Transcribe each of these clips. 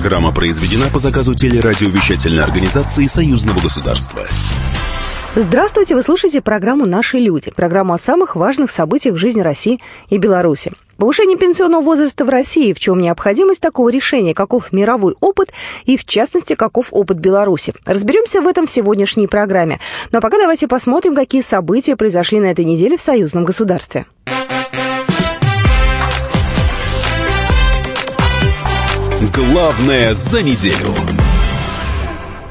Программа произведена по заказу телерадиовещательной организации Союзного государства. Здравствуйте, вы слушаете программу «Наши люди», программу о самых важных событиях в жизни России и Беларуси. Повышение пенсионного возраста в России, в чем необходимость такого решения, каков мировой опыт и, в частности, каков опыт Беларуси. Разберемся в этом в сегодняшней программе. Но пока давайте посмотрим, какие события произошли на этой неделе в союзном государстве. Главное за неделю.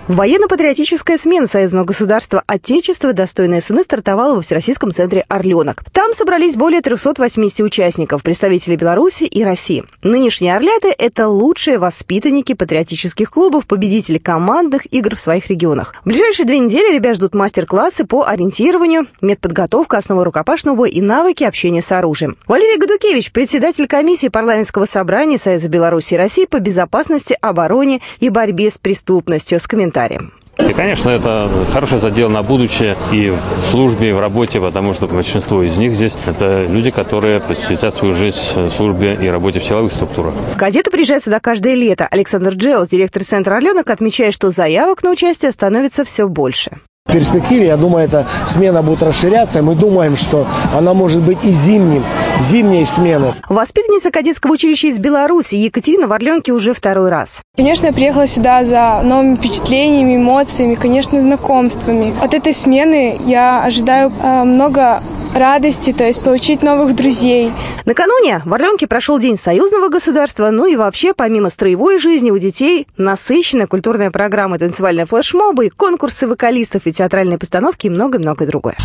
Военно-патриотическая смена союзного государства Отечества «Достойные сыны» стартовала во Всероссийском центре «Орленок». Там собрались более 380 участников, представителей Беларуси и России. Нынешние «Орляты» — это лучшие воспитанники патриотических клубов, победители командных игр в своих регионах. В ближайшие две недели ребят ждут мастер-классы по ориентированию, медподготовка, основы рукопашного боя и навыки общения с оружием. Валерий Гадукевич, председатель комиссии парламентского собрания Союза Беларуси и России по безопасности, обороне и борьбе с преступностью, с комментарием комментарием. И, конечно, это хороший задел на будущее и в службе, и в работе, потому что большинство из них здесь – это люди, которые посвятят свою жизнь службе и работе в силовых структурах. Газета приезжает сюда каждое лето. Александр Джеос, директор Центра «Орленок», отмечает, что заявок на участие становится все больше. В перспективе, я думаю, эта смена будет расширяться. Мы думаем, что она может быть и зимним, зимней смены. Воспитанница кадетского училища из Беларуси Екатерина в Орленке уже второй раз. Конечно, я приехала сюда за новыми впечатлениями, эмоциями, конечно, знакомствами. От этой смены я ожидаю э, много радости, то есть получить новых друзей. Накануне в Орленке прошел День союзного государства, ну и вообще, помимо строевой жизни, у детей насыщенная культурная программа, танцевальные флешмобы, конкурсы вокалистов и театральные постановки и многое-многое другое.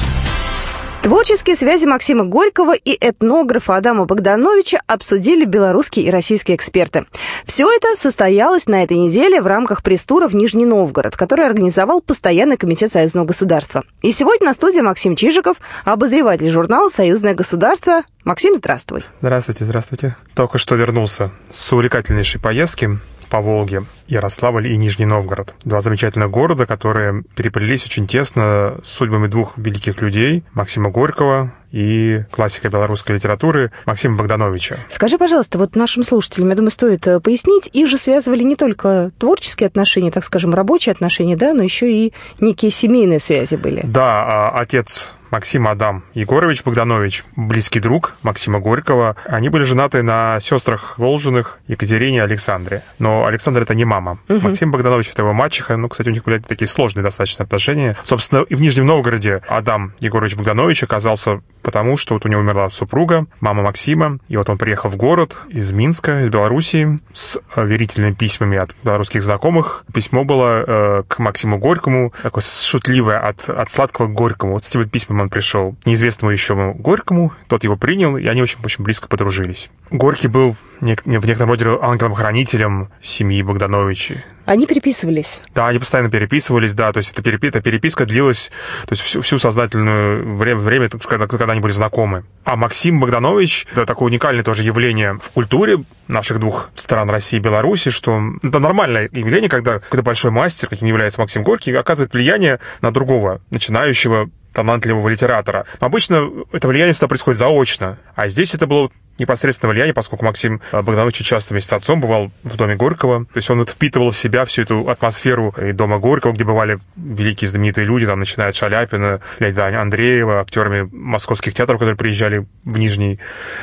Творческие связи Максима Горького и этнографа Адама Богдановича обсудили белорусские и российские эксперты. Все это состоялось на этой неделе в рамках пресс-тура в Нижний Новгород, который организовал Постоянный комитет Союзного государства. И сегодня на студии Максим Чижиков, обозреватель журнала «Союзное государство». Максим, здравствуй. Здравствуйте, здравствуйте. Только что вернулся с увлекательнейшей поездки по Волге, Ярославль и Нижний Новгород. Два замечательных города, которые переплелись очень тесно с судьбами двух великих людей, Максима Горького и классика белорусской литературы Максима Богдановича. Скажи, пожалуйста, вот нашим слушателям, я думаю, стоит э, пояснить, их же связывали не только творческие отношения, так скажем, рабочие отношения, да, но еще и некие семейные связи были. Да, а отец Максим Адам Егорович Богданович, близкий друг Максима Горького. Они были женаты на сестрах Волжиных Екатерине и Александре. Но Александр это не мама. Угу. Максим Богданович это его мачеха. Ну, кстати, у них были такие сложные достаточно отношения. Собственно, и в Нижнем Новгороде Адам Егорович Богданович оказался потому, что вот у него умерла супруга, мама Максима, и вот он приехал в город из Минска, из Белоруссии, с верительными письмами от белорусских знакомых. Письмо было э, к Максиму Горькому, такое шутливое, от, от сладкого к горькому. Вот с этими письмами он пришел неизвестному еще Горькому, тот его принял, и они очень-очень близко подружились. Горький был в некотором роде ангелом-хранителем семьи Богдановичей. Они переписывались? Да, они постоянно переписывались, да, то есть эта, перепи- эта переписка длилась то есть всю, всю сознательную время, время когда, когда они были знакомы. А Максим Богданович, это такое уникальное тоже явление в культуре наших двух стран, России и Беларуси, что это нормальное явление, когда какой-то большой мастер, каким является Максим Горький, оказывает влияние на другого, начинающего талантливого литератора. Обычно это влияние всегда происходит заочно, а здесь это было непосредственное влияние, поскольку Максим э, Богданович часто вместе с отцом бывал в доме Горького. То есть он впитывал в себя всю эту атмосферу и дома Горького, где бывали великие знаменитые люди, там, начиная от Шаляпина, Леонида Андреева, актерами московских театров, которые приезжали в Нижний,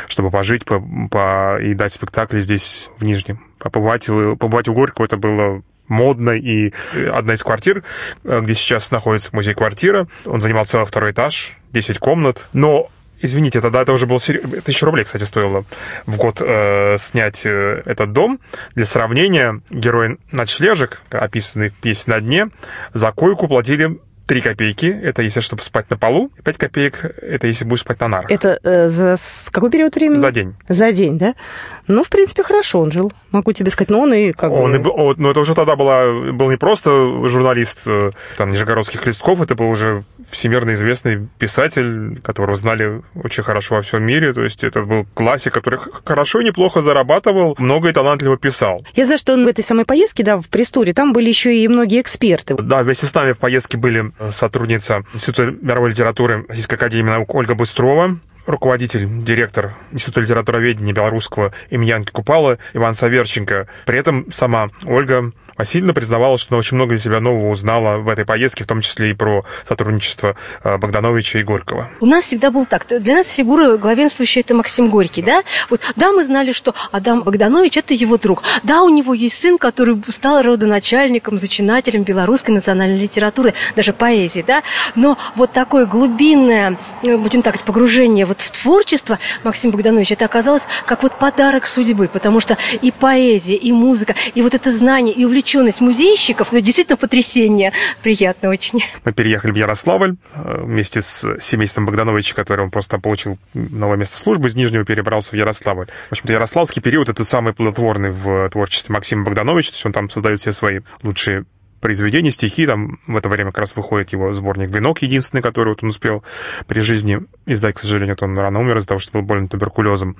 чтобы пожить по, по, и дать спектакли здесь, в Нижнем. Побывать, побывать у Горького это было модно, и одна из квартир, э, где сейчас находится музей-квартира, он занимал целый второй этаж, 10 комнат, но Извините, тогда это уже было сер... тысячу рублей, кстати, стоило в год э, снять э, этот дом. Для сравнения, герой ночлежек, описанный в песне на дне, за койку платили 3 копейки, это если чтобы спать на полу, 5 копеек, это если будешь спать на нарах. Это э, за какой период времени? За день. За день, да? Ну, в принципе, хорошо он жил. Могу тебе сказать, но он и как он бы... И, был, ну, это уже тогда была, был не просто журналист э, там, Нижегородских листков, это был уже всемирно известный писатель, которого знали очень хорошо во всем мире. То есть это был классик, который хорошо и неплохо зарабатывал, много и талантливо писал. Я знаю, что он в этой самой поездке, да, в Престоре, там были еще и многие эксперты. Да, вместе с нами в поездке были сотрудница Института мировой литературы Российской академии наук Ольга Быстрова, руководитель, директор Института литературоведения белорусского имени Янки Купала Иван Саверченко. При этом сама Ольга Васильевна признавала, что она очень много для себя нового узнала в этой поездке, в том числе и про сотрудничество э, Богдановича и Горького. У нас всегда был так. Для нас фигура главенствующая – это Максим Горький, да? Вот, да, мы знали, что Адам Богданович – это его друг. Да, у него есть сын, который стал родоначальником, зачинателем белорусской национальной литературы, даже поэзии, да? Но вот такое глубинное, э, будем так сказать, погружение вот в творчество Максима Богдановича, это оказалось как вот подарок судьбы, потому что и поэзия, и музыка, и вот это знание, и увлеченность музейщиков, это действительно потрясение, приятно очень. Мы переехали в Ярославль э, вместе с семейством Богдановича, который он просто получил новое место службы, из Нижнего перебрался в Ярославль. В общем-то, Ярославский период — это самый плодотворный в творчестве Максима Богдановича, то есть он там создает все свои лучшие произведения, стихи. Там в это время как раз выходит его сборник «Венок», единственный, который вот он успел при жизни издать, к сожалению, то он рано умер из-за того, что был болен туберкулезом.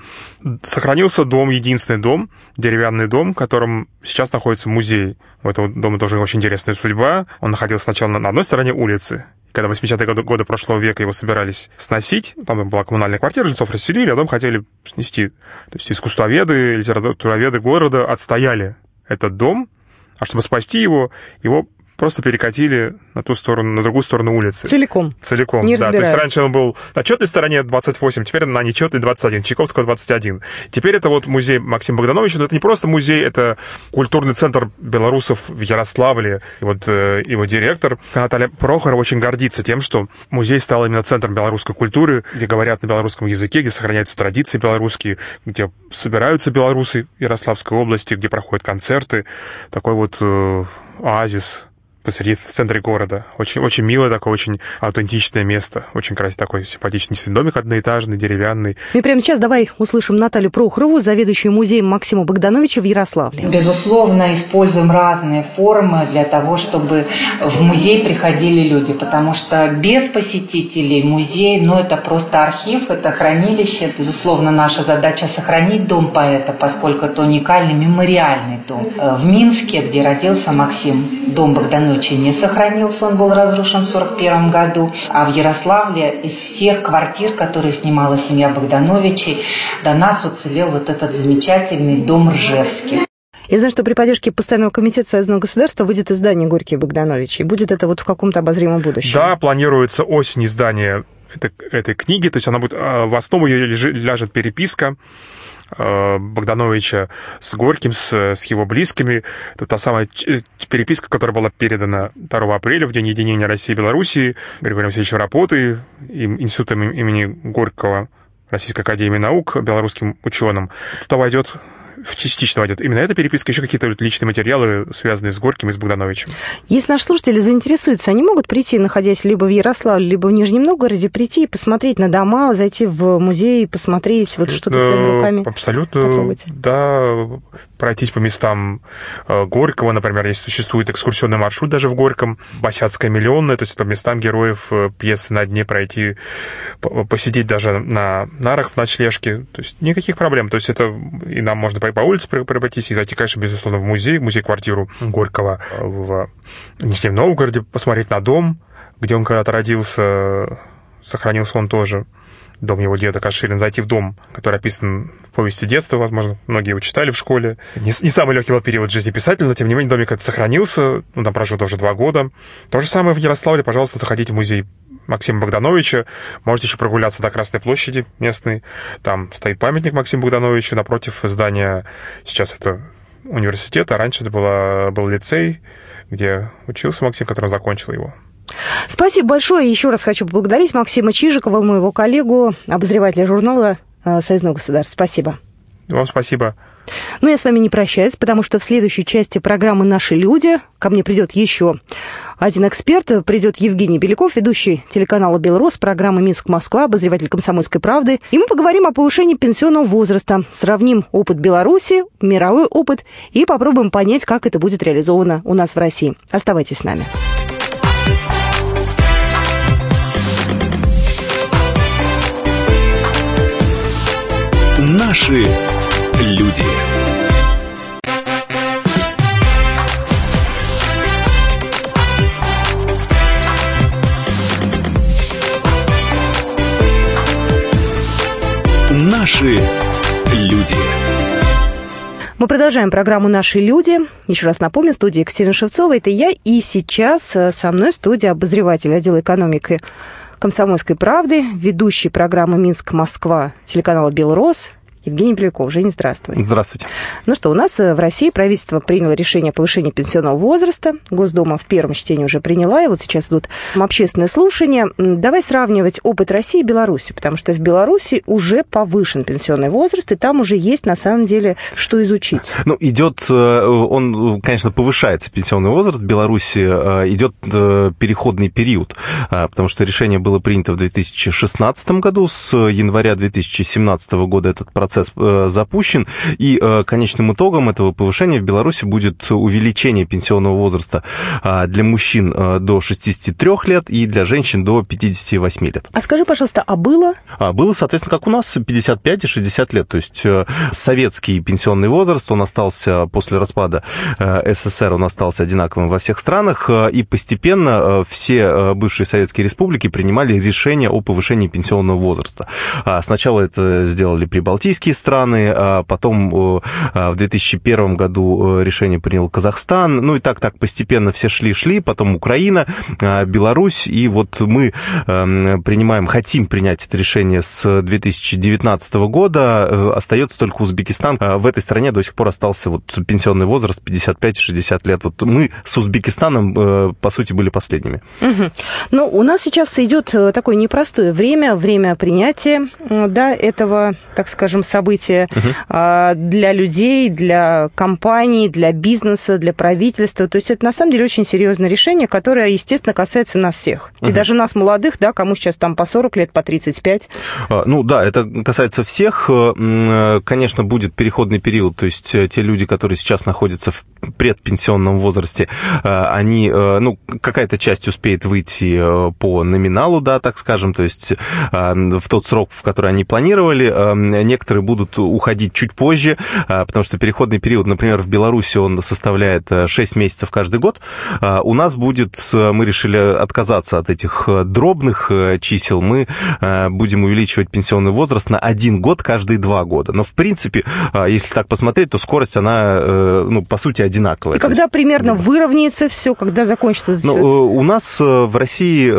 Сохранился дом, единственный дом, деревянный дом, в котором сейчас находится музей. У этого дома тоже очень интересная судьба. Он находился сначала на одной стороне улицы, когда в 80-е годы, годы прошлого века его собирались сносить, там была коммунальная квартира, жильцов расселили, а дом хотели снести. То есть искусствоведы, литературоведы города отстояли этот дом, а чтобы спасти его, его просто перекатили на ту сторону, на другую сторону улицы. Целиком. Целиком, Не да. То есть раньше он был на четной стороне 28, теперь на нечетной 21, Чайковского 21. Теперь это вот музей Максима Богдановича, но это не просто музей, это культурный центр белорусов в Ярославле. И вот э, его директор Наталья Прохорова очень гордится тем, что музей стал именно центром белорусской культуры, где говорят на белорусском языке, где сохраняются традиции белорусские, где собираются белорусы Ярославской области, где проходят концерты. Такой вот э, оазис посреди в центре города. Очень, очень милое такое, очень аутентичное место. Очень красивый такой симпатичный домик одноэтажный, деревянный. Ну и прямо сейчас давай услышим Наталью Прохорову, заведующую музеем Максима Богдановича в Ярославле. Безусловно, используем разные формы для того, чтобы в музей приходили люди, потому что без посетителей музей, ну это просто архив, это хранилище. Безусловно, наша задача сохранить дом поэта, поскольку это уникальный мемориальный дом. В Минске, где родился Максим, дом Богдановича Ночи не сохранился, он был разрушен в 1941 году. А в Ярославле из всех квартир, которые снимала семья Богдановичей, до нас уцелел вот этот замечательный дом Ржевский. Я знаю, что при поддержке Постоянного комитета Союзного государства выйдет издание Горький и Богданович. И будет это вот в каком-то обозримом будущем. Да, планируется осень издания этой, этой книги. То есть она будет, а, в основу ее ляжет переписка Богдановича с Горьким, с, с его близкими. Это та самая переписка, которая была передана 2 апреля, в день единения России и Белоруссии, Григорием Алексеевичем Рапоты, институтом имени Горького Российской Академии Наук, белорусским ученым. Туда войдет частично войдет именно эта переписка, еще какие-то личные материалы, связанные с Горьким и с Богдановичем. Если наши слушатели заинтересуются, они могут прийти, находясь либо в Ярославле, либо в Нижнем Новгороде, прийти и посмотреть на дома, зайти в музей, посмотреть вот что-то своими руками. Абсолютно, потрогать. да, пройтись по местам э, Горького, например, если существует экскурсионный маршрут даже в Горьком, Босяцкая миллионная, то есть по местам героев э, пьесы на дне пройти, посидеть даже на нарах в ночлежке, то есть никаких проблем, то есть это и нам можно по улице пройтись и зайти, конечно, безусловно, в музей, музей-квартиру Горького в Нижнем Новгороде, посмотреть на дом, где он когда-то родился, сохранился он тоже. Дом его деда Каширин, зайти в дом, который описан в повести детства, возможно, многие его читали в школе. Не, не самый легкий был период жизни писателя, но, тем не менее, домик этот сохранился, он там прожил тоже два года. То же самое в Ярославле, пожалуйста, заходите в музей Максима Богдановича. Можете еще прогуляться до Красной площади местной. Там стоит памятник Максиму Богдановичу напротив здания. Сейчас это университет, а раньше это было, был лицей, где учился Максим, который закончил его. Спасибо большое. Еще раз хочу поблагодарить Максима Чижикова, моего коллегу, обозревателя журнала э, «Союзного государства». Спасибо. Вам спасибо. Но я с вами не прощаюсь, потому что в следующей части программы «Наши люди» ко мне придет еще один эксперт. Придет Евгений Беляков, ведущий телеканала «Белрос», программы «Минск-Москва», обозреватель «Комсомольской правды». И мы поговорим о повышении пенсионного возраста, сравним опыт Беларуси, мировой опыт и попробуем понять, как это будет реализовано у нас в России. Оставайтесь с нами. Наши люди. Наши люди. Мы продолжаем программу «Наши люди». Еще раз напомню, студия Екатерина Шевцова, это я. И сейчас э, со мной студия обозреватель отдела экономики «Комсомольской правды», ведущий программы «Минск-Москва» телеканала «Белрос» Евгений Поляков. Женя, здравствуй. Здравствуйте. Ну что, у нас э, в России правительство приняло решение о повышении пенсионного возраста. Госдума в первом чтении уже приняла, и вот сейчас идут общественные слушания. Давай сравнивать опыт России и Беларуси, потому что в Беларуси уже повышен пенсионный возраст, и там уже есть на самом деле что изучить. Ну, идет, э, он, конечно, повышается пенсионный возраст. В Беларуси э, идет переходный период, потому что решение было принято в 2016 году. С января 2017 года этот процесс процесс э, запущен, и э, конечным итогом этого повышения в Беларуси будет увеличение пенсионного возраста а, для мужчин э, до 63 лет и для женщин до 58 лет. А скажи, пожалуйста, а было? А было, соответственно, как у нас, 55 и 60 лет. То есть советский пенсионный возраст, он остался после распада СССР, он остался одинаковым во всех странах, и постепенно все бывшие советские республики принимали решение о повышении пенсионного возраста. А сначала это сделали прибалтийские балтийские страны, а потом а, в 2001 году решение принял Казахстан, ну и так, так постепенно все шли-шли, потом Украина, а, Беларусь, и вот мы эм, принимаем, хотим принять это решение с 2019 года, э, остается только Узбекистан. В этой стране до сих пор остался вот пенсионный возраст 55-60 лет. Вот мы с Узбекистаном, э, по сути, были последними. Угу. Ну, у нас сейчас идет э, такое непростое время, время принятия да, этого, так скажем, событие угу. для людей, для компаний, для бизнеса, для правительства. То есть это на самом деле очень серьезное решение, которое, естественно, касается нас всех. Угу. И даже нас, молодых, да, кому сейчас там по 40 лет, по 35. А, ну да, это касается всех. Э, конечно, будет переходный период, то есть э, те люди, которые сейчас находятся в предпенсионном возрасте, э, они, ну, какая-то часть успеет выйти по номиналу, да, так скажем, то есть в тот срок, в который они планировали. Некоторые будут уходить чуть позже, а, потому что переходный период, например, в Беларуси он составляет 6 э, месяцев каждый год. А, у нас будет, э, мы решили отказаться от этих э, дробных чисел, мы будем увеличивать пенсионный возраст на один год каждые два года. Но, в принципе, если так посмотреть, то скорость, она, ну, по сути, одинаковая. И когда примерно да. выровняется все, когда закончится ну? У нас в России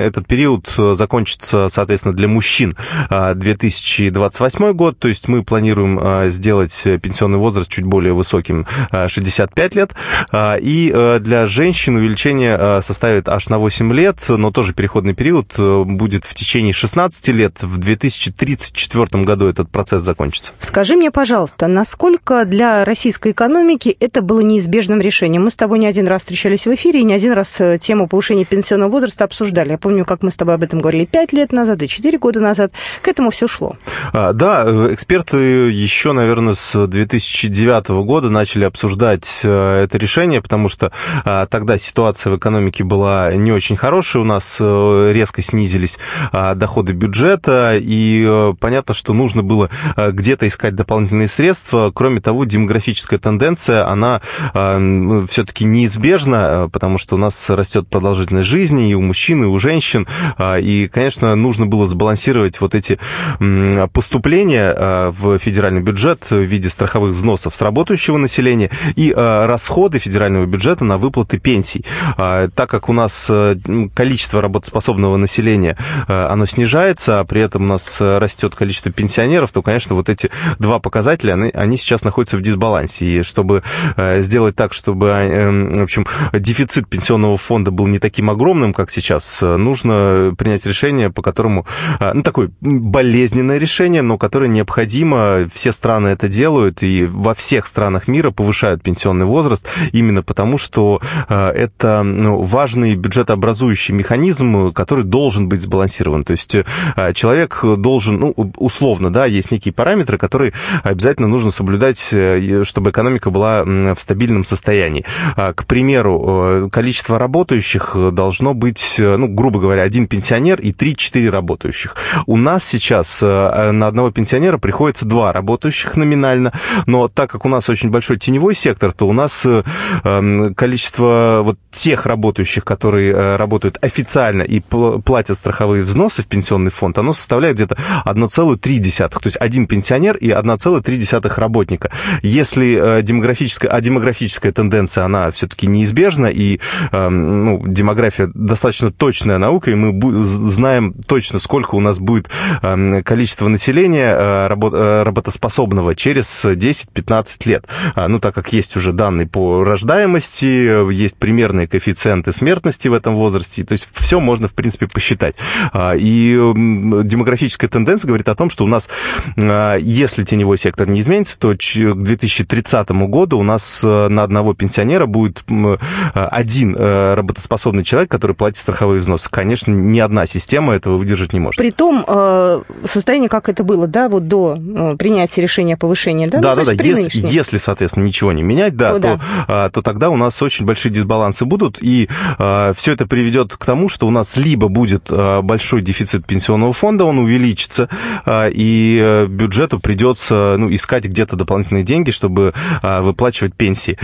этот период закончится, соответственно, для мужчин 2028 год, то есть есть мы планируем а, сделать пенсионный возраст чуть более высоким, 65 а, лет. А, и для женщин увеличение составит аж на 8 лет, но тоже переходный период будет в течение 16 лет. В 2034 году этот процесс закончится. Скажи мне, пожалуйста, насколько для российской экономики это было неизбежным решением? Мы с тобой не один раз встречались в эфире и не один раз э, тему повышения пенсионного возраста обсуждали. Я помню, как мы с тобой об этом говорили 5 лет назад и 4 года назад. К этому все шло. Да, э, эксперты еще, наверное, с 2009 года начали обсуждать э, это решение, потому что э, тогда ситуация в экономике была не очень хорошая, у нас э, резко снизились доходы бюджета, и понятно, что нужно было где-то искать дополнительные средства. Кроме того, демографическая тенденция, она все-таки неизбежна, потому что у нас растет продолжительность жизни и у мужчин, и у женщин, и, конечно, нужно было сбалансировать вот эти поступления в федеральный бюджет в виде страховых взносов с работающего населения и э, расходы федерального бюджета на выплаты пенсий. А, так как у нас э, количество работоспособного населения, э, оно снижается, а при этом у нас растет количество пенсионеров, то, конечно, вот эти два показателя, они, они сейчас находятся в дисбалансе. И чтобы сделать так, чтобы, в общем, дефицит пенсионного фонда был не таким огромным, как сейчас, нужно принять решение, по которому, ну, такое болезненное решение, но которое необходимо необходимо, все страны это делают, и во всех странах мира повышают пенсионный возраст именно потому, что э, это ну, важный бюджетообразующий механизм, который должен быть сбалансирован. То есть э, человек должен, ну, условно, да, есть некие параметры, которые обязательно нужно соблюдать, э, чтобы экономика была в стабильном состоянии. А, к примеру, количество работающих должно быть, ну, грубо говоря, один пенсионер и 3-4 работающих. У нас сейчас на одного пенсионера приходится два работающих номинально, но так как у нас очень большой теневой сектор, то у нас эм, количество вот тех работающих, которые работают официально и платят страховые взносы в пенсионный фонд, оно составляет где-то 1,3, то есть один пенсионер и 1,3 работника. Если демографическая, а демографическая тенденция, она все-таки неизбежна, и эм, ну, демография достаточно точная наука, и мы знаем точно, сколько у нас будет эм, количество населения э, э, работоспособного через 10-15 лет. А, ну, так как есть уже данные по рождаемости, есть примерные коэффициенты смертности в этом возрасте, то есть все можно, в принципе, посчитать. А, и демографическая тенденция говорит о том, что у нас, э, если теневой сектор не изменится, то к 2030 году у нас на одного пенсионера будет один работоспособный человек, который платит страховые взносы. Конечно, ни одна система этого выдержать не может. При том э, состоянии, как это было, да, вот до э, принятия решения о повышении, да? Да, ну, да, да. Если, если, соответственно, ничего не менять, да, то, то, да. то тогда у нас очень большие дисбалансы будут, и все это приведет к тому, что у нас либо будет большой дефицит пенсионного фонда, он увеличится, и бюджету придется ну, искать где-то дополнительные деньги, чтобы выплачивать пенсии.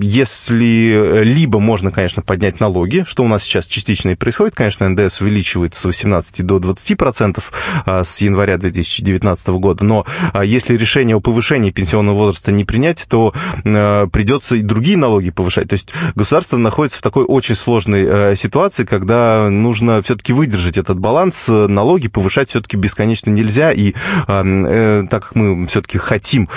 Если либо можно, конечно, поднять налоги, что у нас сейчас частично и происходит. Конечно, НДС увеличивается с 18 до 20 процентов а, с января 2019 года, но а, если решение о повышении пенсионного возраста не принять, то а, придется и другие налоги повышать. То есть государство находится в такой очень сложной ситуации, когда нужно все-таки выдержать этот баланс. Налоги повышать все-таки бесконечно нельзя, и э, так как мы все-таки хотим,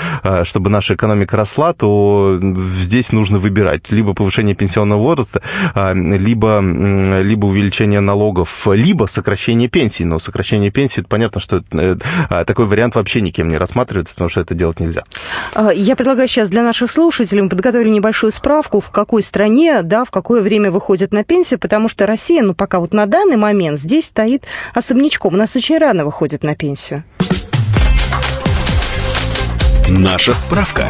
чтобы наша экономика росла, то здесь нужно выбирать либо повышение пенсионного возраста, а, либо, либо увеличение налогов, либо сокращение пенсий. Но сокращение пенсий, это понятно, что э, а, такой вариант вообще никем не рассматривается, потому что это делать нельзя. А, я предлагаю сейчас для наших слушателей, мы подготовили небольшую справку, в какой стране, да, в какое время выходят на пенсию, потому что Россия, ну, пока вот на данный момент здесь стоит особнячком. У нас очень рано выходит на пенсию. Наша справка.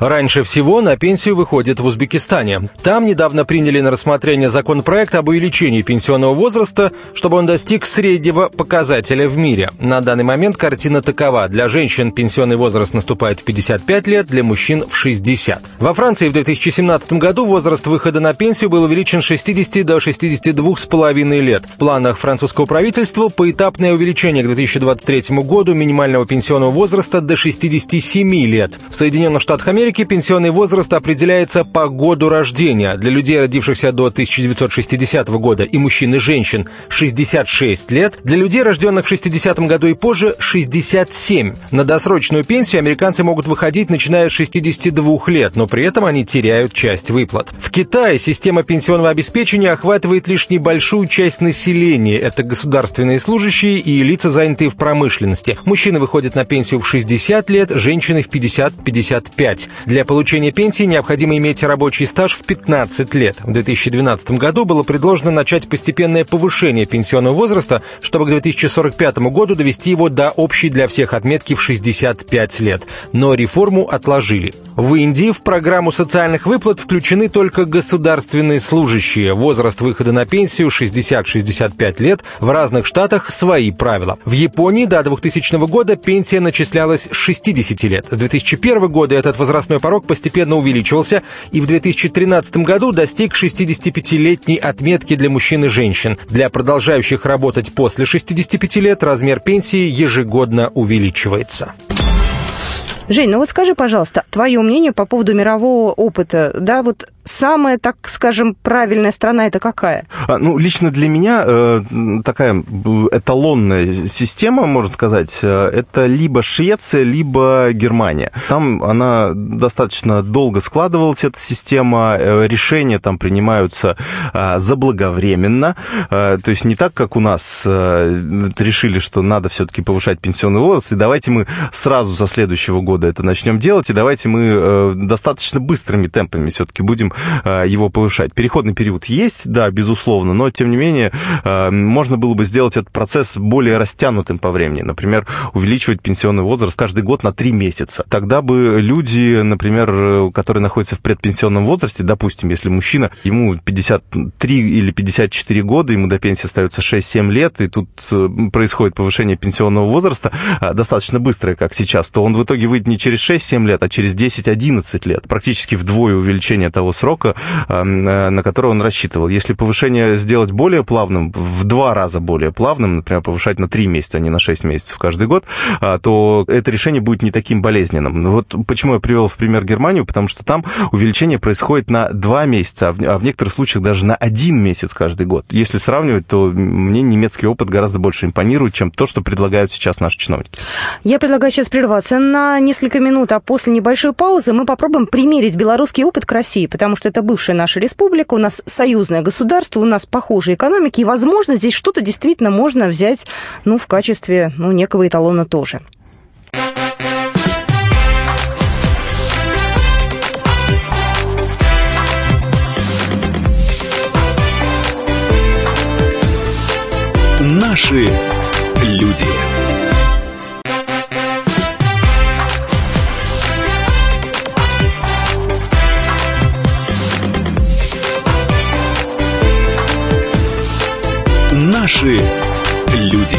Раньше всего на пенсию выходит в Узбекистане. Там недавно приняли на рассмотрение законопроект об увеличении пенсионного возраста, чтобы он достиг среднего показателя в мире. На данный момент картина такова. Для женщин пенсионный возраст наступает в 55 лет, для мужчин в 60. Во Франции в 2017 году возраст выхода на пенсию был увеличен с 60 до 62,5 лет. В планах французского правительства поэтапное увеличение к 2023 году минимального пенсионного возраста до 67 лет. В Соединенных Штатах Америки Америке пенсионный возраст определяется по году рождения. Для людей, родившихся до 1960 года, и мужчин, и женщин 66 лет. Для людей, рожденных в 60 году и позже, 67. На досрочную пенсию американцы могут выходить, начиная с 62 лет, но при этом они теряют часть выплат. В Китае система пенсионного обеспечения охватывает лишь небольшую часть населения. Это государственные служащие и лица, занятые в промышленности. Мужчины выходят на пенсию в 60 лет, женщины в 50-55. Для получения пенсии необходимо иметь рабочий стаж в 15 лет. В 2012 году было предложено начать постепенное повышение пенсионного возраста, чтобы к 2045 году довести его до общей для всех отметки в 65 лет. Но реформу отложили. В Индии в программу социальных выплат включены только государственные служащие. Возраст выхода на пенсию 60-65 лет. В разных штатах свои правила. В Японии до 2000 года пенсия начислялась с 60 лет. С 2001 года этот возраст возрастной порог постепенно увеличивался и в 2013 году достиг 65-летней отметки для мужчин и женщин. Для продолжающих работать после 65 лет размер пенсии ежегодно увеличивается. Жень, ну вот скажи, пожалуйста, твое мнение по поводу мирового опыта, да, вот самая, так скажем, правильная страна это какая? А, ну, лично для меня э, такая эталонная система, можно сказать, э, это либо Швеция, либо Германия. Там она достаточно долго складывалась, эта система, э, решения там принимаются э, заблаговременно, то есть не так, как у нас решили, что надо все-таки повышать пенсионный возраст, и давайте мы сразу со следующего года это начнем делать, и давайте мы достаточно быстрыми темпами все-таки будем его повышать. Переходный период есть, да, безусловно, но, тем не менее, можно было бы сделать этот процесс более растянутым по времени. Например, увеличивать пенсионный возраст каждый год на 3 месяца. Тогда бы люди, например, которые находятся в предпенсионном возрасте, допустим, если мужчина, ему 53 или 54 года, ему до пенсии остается 6-7 лет, и тут происходит повышение пенсионного возраста достаточно быстрое, как сейчас, то он в итоге выйдет не через 6-7 лет, а через 10-11 лет. Практически вдвое увеличение того срока, э, на который он рассчитывал. Если повышение сделать более плавным, в два раза более плавным, например, повышать на 3 месяца, а не на 6 месяцев каждый год, а, то это решение будет не таким болезненным. Вот почему я привел в пример Германию, потому что там увеличение происходит на 2 месяца, а в а некоторых случаях даже на 1 месяц каждый год. Если сравнивать, то мне немецкий опыт гораздо больше импонирует, чем то, что предлагают сейчас наши чиновники. Я предлагаю сейчас прерваться на несколько минут, а после небольшой паузы мы попробуем примерить белорусский опыт к России, потому что это бывшая наша республика, у нас союзное государство, у нас похожие экономики, и, возможно, здесь что-то действительно можно взять ну, в качестве ну, некого эталона тоже. Наши люди. Наши люди.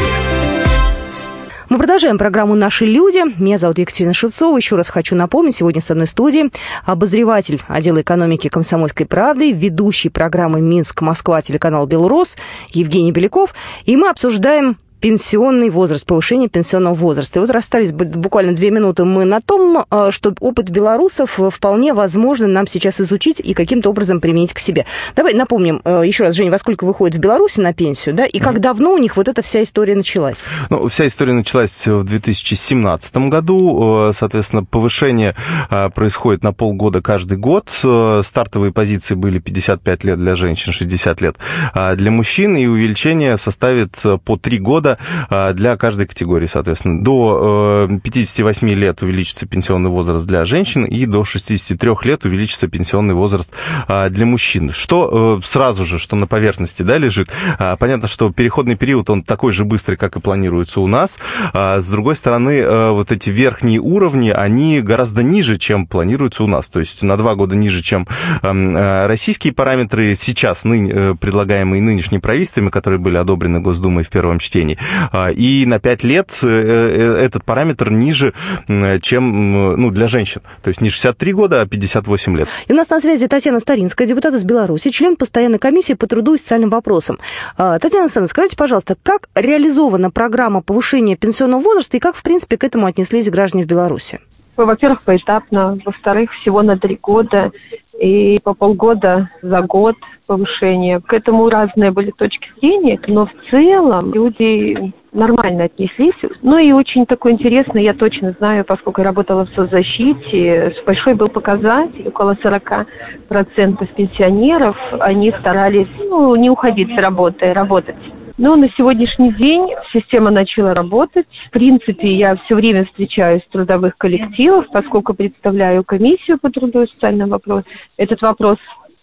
Мы продолжаем программу «Наши люди». Меня зовут Екатерина Шевцова. Еще раз хочу напомнить, сегодня с одной студии обозреватель отдела экономики «Комсомольской правды», ведущий программы «Минск-Москва» телеканал «Белрос» Евгений Беляков. И мы обсуждаем пенсионный возраст, повышение пенсионного возраста. И вот расстались буквально две минуты мы на том, э, что опыт белорусов вполне возможно нам сейчас изучить и каким-то образом применить к себе. Давай напомним э, еще раз, Женя, во сколько выходит в Беларуси на пенсию, да, и как давно у них вот эта вся история началась? Ну, вся история началась в 2017 году. Э, соответственно, повышение происходит на полгода каждый год. Стартовые позиции были 55 лет для женщин, 60 лет для мужчин, и увеличение составит по 3 года а, для каждой категории, соответственно. До 58 э, лет увеличится пенсионный возраст для женщин и до 63 лет увеличится пенсионный возраст а, для мужчин. Что э, сразу же, что на поверхности да, лежит, а, понятно, что переходный период, он такой же быстрый, как и планируется у нас. С другой стороны, э, вот эти верхние уровни, они гораздо ниже, чем планируется у нас. То есть на два года ниже, чем эм, российские параметры сейчас ны, предлагаемые нынешними правительствами, которые были одобрены Госдумой в первом чтении. А, и на 5 лет э, э, этот параметр ниже, чем ну, для женщин. То есть не 63 года, а 58 лет. И у нас на связи Татьяна Старинская, депутат из Беларуси, член постоянной комиссии по труду и социальным вопросам. А, Татьяна Александровна, скажите, пожалуйста, как реализована программа повышения пенсионного возраста и как, в принципе, к этому отнеслись граждане в Беларуси? Во-первых, поэтапно. Во-вторых, всего на три года и по полгода за год повышение. К этому разные были точки зрения, но в целом люди нормально отнеслись. Ну и очень такой интересный, я точно знаю, поскольку я работала в соцзащите, большой был показатель, около 40% пенсионеров, они старались ну, не уходить с работы, работать. Но на сегодняшний день система начала работать. В принципе, я все время встречаюсь в трудовых коллективах, поскольку представляю комиссию по труду и социальным вопросам. Этот вопрос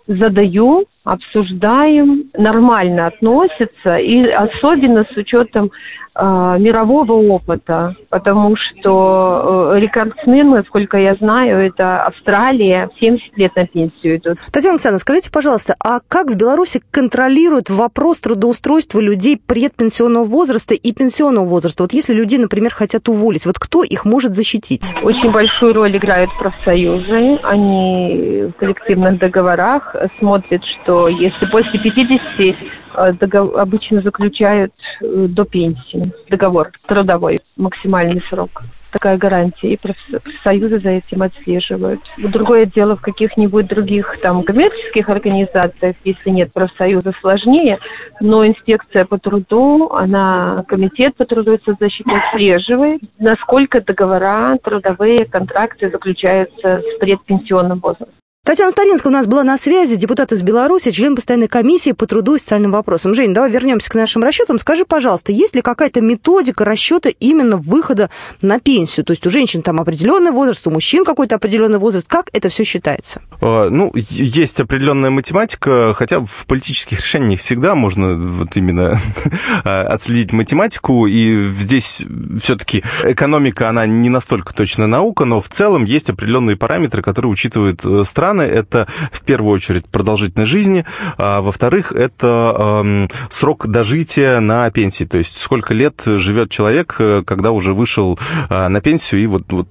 задаю, обсуждаем, нормально относятся, и особенно с учетом э, мирового опыта, потому что э, рекордсмен, насколько я знаю, это Австралия, 70 лет на пенсию идут. Татьяна Александровна, скажите, пожалуйста, а как в Беларуси контролируют вопрос трудоустройства людей предпенсионного возраста и пенсионного возраста? Вот если люди, например, хотят уволить, вот кто их может защитить? Очень большую роль играют профсоюзы. Они в коллективных договорах смотрят, что если после 50 Э, договор, обычно заключают э, до пенсии договор трудовой, максимальный срок. Такая гарантия, и профсоюзы за этим отслеживают. Другое дело в каких-нибудь других там коммерческих организациях, если нет профсоюза, сложнее, но инспекция по труду, она, комитет по труду и соцзащите отслеживает, насколько договора, трудовые контракты заключаются с предпенсионным возрастом. Татьяна Старинская у нас была на связи, депутат из Беларуси, член постоянной комиссии по труду и социальным вопросам. Жень, давай вернемся к нашим расчетам. Скажи, пожалуйста, есть ли какая-то методика расчета именно выхода на пенсию? То есть у женщин там определенный возраст, у мужчин какой-то определенный возраст. Как это все считается? Э, ну, есть определенная математика, хотя в политических решениях всегда можно вот именно отследить математику, и здесь все-таки экономика, она не настолько точная наука, но в целом есть определенные параметры, которые учитывают э, страны. Это в первую очередь продолжительность жизни, а во-вторых, это эм, срок дожития на пенсии, то есть сколько лет живет человек, э, когда уже вышел на пенсию и вот, вот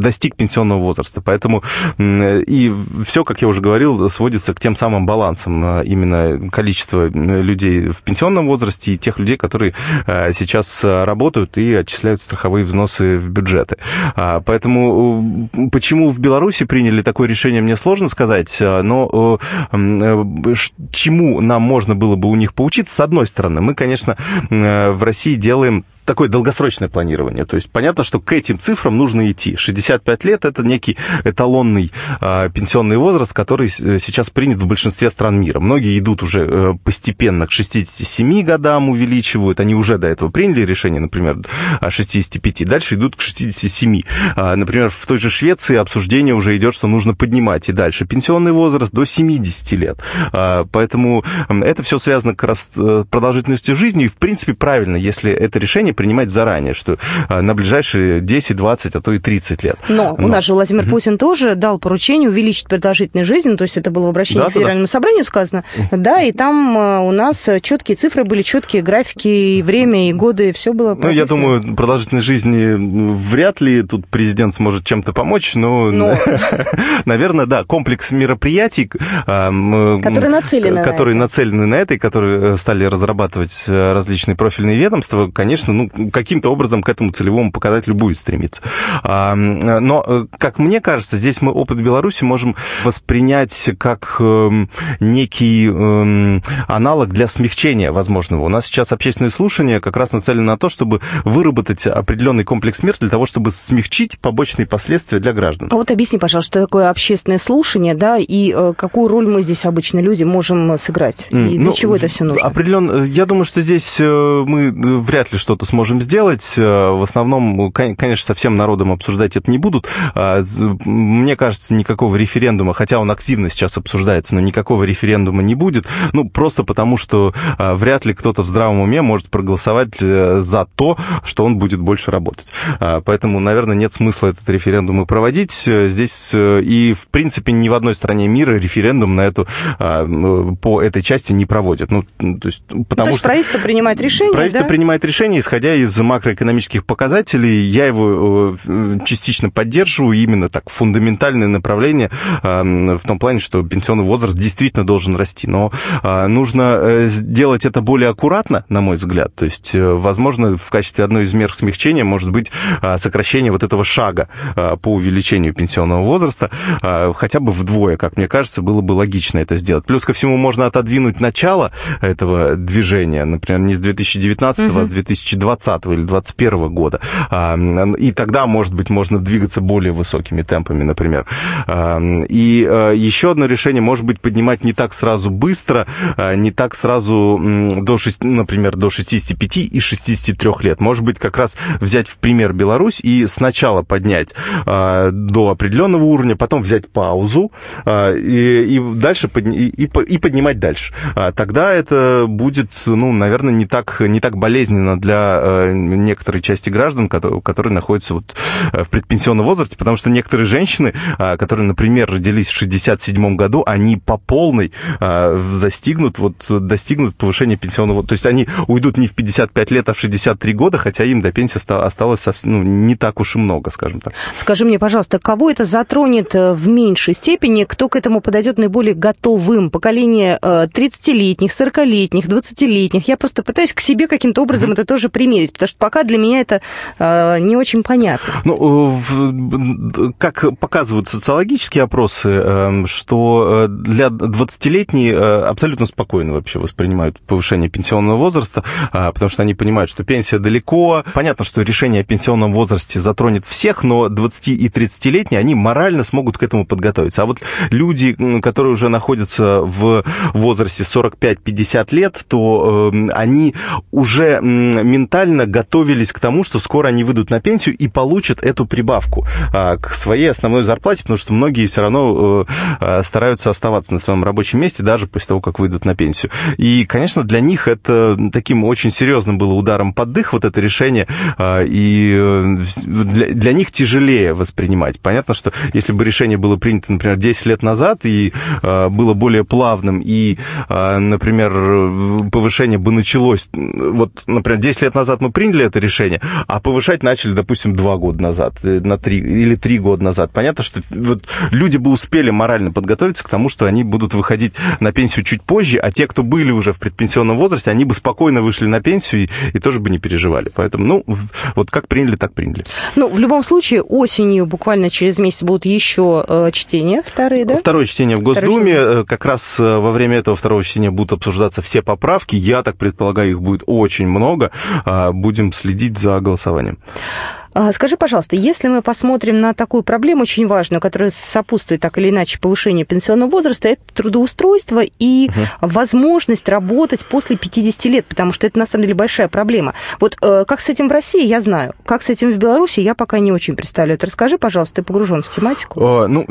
достиг пенсионного возраста. Поэтому и все, как я уже говорил, сводится к тем самым балансам а, именно количества людей в пенсионном возрасте и тех людей, которые а, сейчас а, работают и отчисляют страховые взносы в бюджеты. Поэтому почему в Беларуси приняли такое решение, мне сложно сказать, но чему нам можно было бы у них поучиться, с одной стороны, мы, конечно, в России делаем такое долгосрочное планирование. То есть понятно, что к этим цифрам нужно идти. 65 лет – это некий эталонный э, пенсионный возраст, который сейчас принят в большинстве стран мира. Многие идут уже э, постепенно к 67 годам, увеличивают. Они уже до этого приняли решение, например, о 65. Дальше идут к 67. Э, например, в той же Швеции обсуждение уже идет, что нужно поднимать и дальше пенсионный возраст до 70 лет. Э, поэтому это все связано как раз с продолжительностью жизни. И, в принципе, правильно, если это решение принимать заранее, что а, на ближайшие 10, 20, а то и 30 лет. Но, Но. у нас же Владимир угу. Путин тоже дал поручение увеличить продолжительность жизни, то есть это было в обращении да, к Федеральному да. собранию сказано, да, и там а, у нас четкие цифры были, четкие графики, и время, и годы, и все было Ну, я думаю, продолжительность жизни вряд ли тут президент сможет чем-то помочь, но, но... наверное, да, комплекс мероприятий, которые нацелены, которые на, нацелены на это, и которые э, стали разрабатывать э, различные профильные ведомства, конечно, ну, ну, каким-то образом к этому целевому показателю будет стремиться. Но, э, как мне кажется, здесь мы опыт Беларуси можем воспринять как эм, некий эм, аналог для смягчения возможного. У нас сейчас общественное слушание как раз нацелено на то, чтобы выработать определенный комплекс мер для того, чтобы смягчить побочные последствия для граждан. А вот объясни, пожалуйста, что такое общественное слушание, да, и э, какую роль мы здесь, обычно люди, можем сыграть? И для ну, чего это все нужно? Определенно, я думаю, что здесь э, мы вряд ли что-то сможем сделать. Э, в основном, конечно, со всем народом обсуждать это не будут. А, мне кажется, никакого референдума, хотя он активно сейчас обсуждается, но никакого референдума не будет. Ну, просто потому, что а, вряд ли кто-то в здравом уме может проголосовать э, за то, что он будет больше работать. Поэтому, наверное, нет смысла этот референдум и проводить. Э, здесь и, в принципе, ни в одной стране мира референдум на эту, по этой части не проводят. Ну, то есть, потому ну, то есть что правительство принимает решение, Правительство да? принимает решение, исходя исходя из макроэкономических показателей, я его э, частично поддерживаю, именно так, фундаментальное направление в том плане, что пенсионный возраст действительно должен расти. Но а, нужно э, сделать это более аккуратно, на мой взгляд. То есть, э, возможно, в качестве одной из мер смягчения может быть сокращение вот этого шага по увеличению пенсионного возраста хотя бы вдвое, как мне кажется, было бы логично это сделать. Плюс ко всему можно отодвинуть начало этого движения, например, не с 2019, угу. а с 2020 2020 или 2021 года. А, и тогда, может быть, можно двигаться более высокими темпами, например. А, и а, еще одно решение, может быть, поднимать не так сразу быстро, не так сразу, до 6, например, до 65 и 63 лет. Может быть, как раз взять в пример Беларусь и сначала поднять до определенного уровня, потом взять паузу и, и дальше и, и поднимать дальше. Тогда это будет, ну, наверное, не так, не так болезненно для Э, некоторой части граждан, которые, которые находятся вот э, в предпенсионном возрасте, потому что некоторые женщины, э, которые, например, родились в 67 году, они по полной застигнут, вот достигнут повышения пенсионного, то есть они уйдут не в 55 лет, а в 63 года, хотя им до пенсии осталось совсем, ну, не так уж и много, скажем так. Скажи мне, пожалуйста, кого это затронет в меньшей степени, кто к этому подойдет наиболее готовым? Поколение 30-летних, 40-летних, 20-летних? Я просто пытаюсь к себе каким-то образом mm-hmm. это тоже применить мерить? Потому что пока для меня это э, не очень понятно. Ну, в, как показывают социологические опросы, э, что э, для 20-летней э, абсолютно спокойно вообще воспринимают повышение пенсионного возраста, э, потому что они понимают, что пенсия далеко. Понятно, что решение о пенсионном возрасте затронет всех, но 20 и 30-летние, они морально смогут к этому подготовиться. А вот люди, которые уже находятся в возрасте 45-50 лет, то э, они уже ментально ментально готовились к тому, что скоро они выйдут на пенсию и получат эту прибавку а, к своей основной зарплате, потому что многие все равно э, стараются оставаться на своем рабочем месте даже после того, как выйдут на пенсию. И, конечно, для них это таким очень серьезным было ударом под дых, вот это решение, и для, для них тяжелее воспринимать. Понятно, что если бы решение было принято, например, 10 лет назад и было более плавным, и, например, повышение бы началось, вот, например, 10 лет назад мы приняли это решение, а повышать начали, допустим, 2 года назад, э, на 3, или 3 года назад. Понятно, что вот люди бы успели морально подготовиться к тому, что они будут выходить на пенсию чуть позже, а те, кто были уже в предпенсионном возрасте, они бы спокойно вышли на пенсию и, и тоже бы не переживали. Поэтому, ну, вот как приняли, так приняли. Ну, в любом случае, осенью, буквально через месяц, будут еще э, чтения вторые, да? Второе чтение в Госдуме. Чтение. Э, как раз э, во время этого второго чтения будут обсуждаться все поправки. Я так предполагаю, их будет очень много. А, будем следить за голосованием. А, скажи, пожалуйста, если мы посмотрим на такую проблему очень важную, которая сопутствует так или иначе повышению пенсионного возраста, это трудоустройство и угу. возможность работать после 50 лет, потому что это на самом деле большая проблема. Вот э, как с этим в России, я знаю. Как с этим в Беларуси, я пока не очень представляю. Ты расскажи, пожалуйста, ты погружен в тематику. О, ну,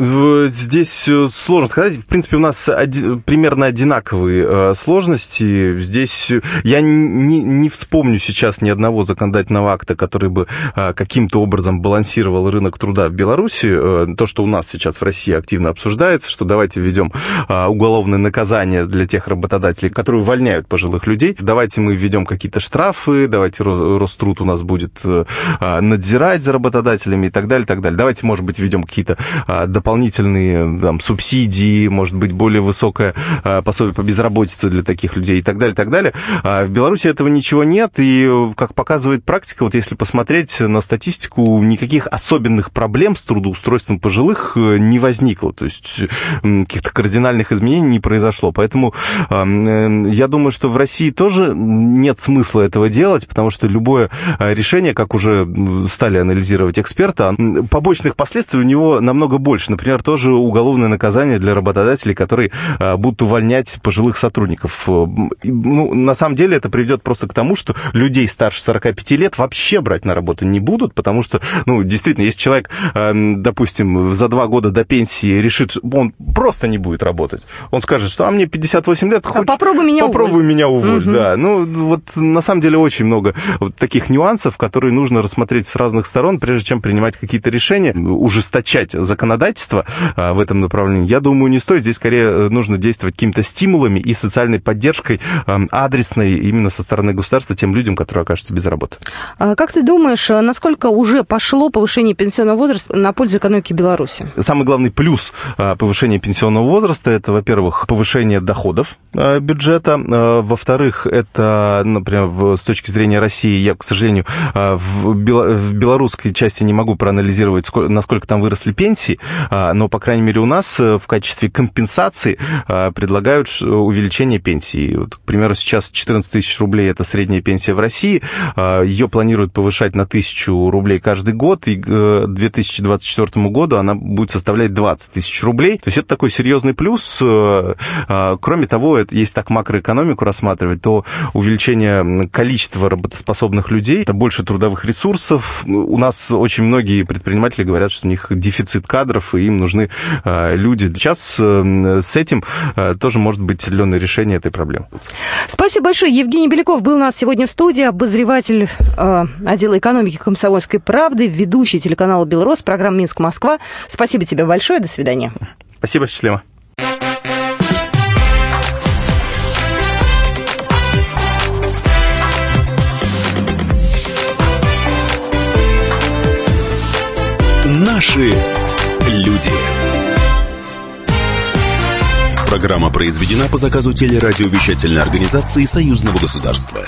здесь э, сложно сказать. В принципе, у нас оди- примерно одинаковые э, сложности. Здесь я не, не вспомню сейчас ни одного законодательного акта, который бы как каким-то образом балансировал рынок труда в Беларуси, э, то, что у нас сейчас в России активно обсуждается, что давайте введем а, уголовное наказание для тех работодателей, которые увольняют пожилых людей, давайте мы введем какие-то штрафы, давайте Роструд у нас будет э, а, надзирать за работодателями и так далее, и так далее. Давайте, может быть, введем какие-то а, дополнительные там, субсидии, может быть, более высокое пособие по безработице для таких людей и так далее, и так далее. В Беларуси этого ничего нет, и, как показывает практика, вот если посмотреть на статистику, статистику, никаких особенных проблем с трудоустройством пожилых э, не возникло. То есть каких-то кардинальных изменений не произошло. Поэтому э, я думаю, что в России тоже нет смысла этого делать, потому что любое э, решение, как уже стали анализировать эксперты, побочных последствий у него намного больше. Например, тоже уголовное наказание для работодателей, которые будут увольнять пожилых сотрудников. Ну, на самом деле это приведет просто к тому, что людей старше 45 лет вообще брать на работу не будут, потому что, ну, действительно, если человек, эм, допустим, за два года до пенсии решит, он просто не будет работать, он скажет, что а мне 58 лет, хочешь, а попробуй меня попробуй уволь. меня уволь, угу. да. Ну, вот на самом деле очень много вот таких нюансов, которые нужно рассмотреть с разных сторон, прежде чем принимать какие-то решения, ужесточать законодательство э, в этом направлении. Я думаю, не стоит. Здесь скорее э, нужно действовать какими-то стимулами и социальной поддержкой эм, адресной именно со стороны государства тем людям, которые окажутся без работы. А как ты думаешь, насколько насколько уже пошло повышение пенсионного возраста на пользу экономики Беларуси? Самый главный плюс а, повышения пенсионного возраста – это, во-первых, повышение доходов а, бюджета. А, во-вторых, это, например, с точки зрения России, я, к сожалению, в белорусской части не могу проанализировать, насколько там выросли пенсии, но, по крайней мере, у нас э, в качестве компенсации предлагают увеличение пенсии. Вот, к примеру, сейчас 14 тысяч рублей – это средняя пенсия в России. Ее планируют повышать на тысячу рублей каждый год, и к 2024 году она будет составлять 20 тысяч рублей. То есть это такой серьезный плюс. Э, а, кроме того, если так макроэкономику рассматривать, то увеличение количества работоспособных людей, это больше трудовых ресурсов. У нас очень многие предприниматели говорят, что у них дефицит кадров, и им нужны э, люди. Сейчас э, с этим тоже может быть определенное решение этой проблемы. Спасибо большое. Евгений Беляков был у нас сегодня в студии, обозреватель отдела экономики комсомольской «Комсомольской правды», ведущий телеканала «Белрос», программа «Минск-Москва». Спасибо тебе большое, до свидания. Спасибо, счастливо. Наши люди. Программа произведена по заказу телерадиовещательной организации Союзного государства.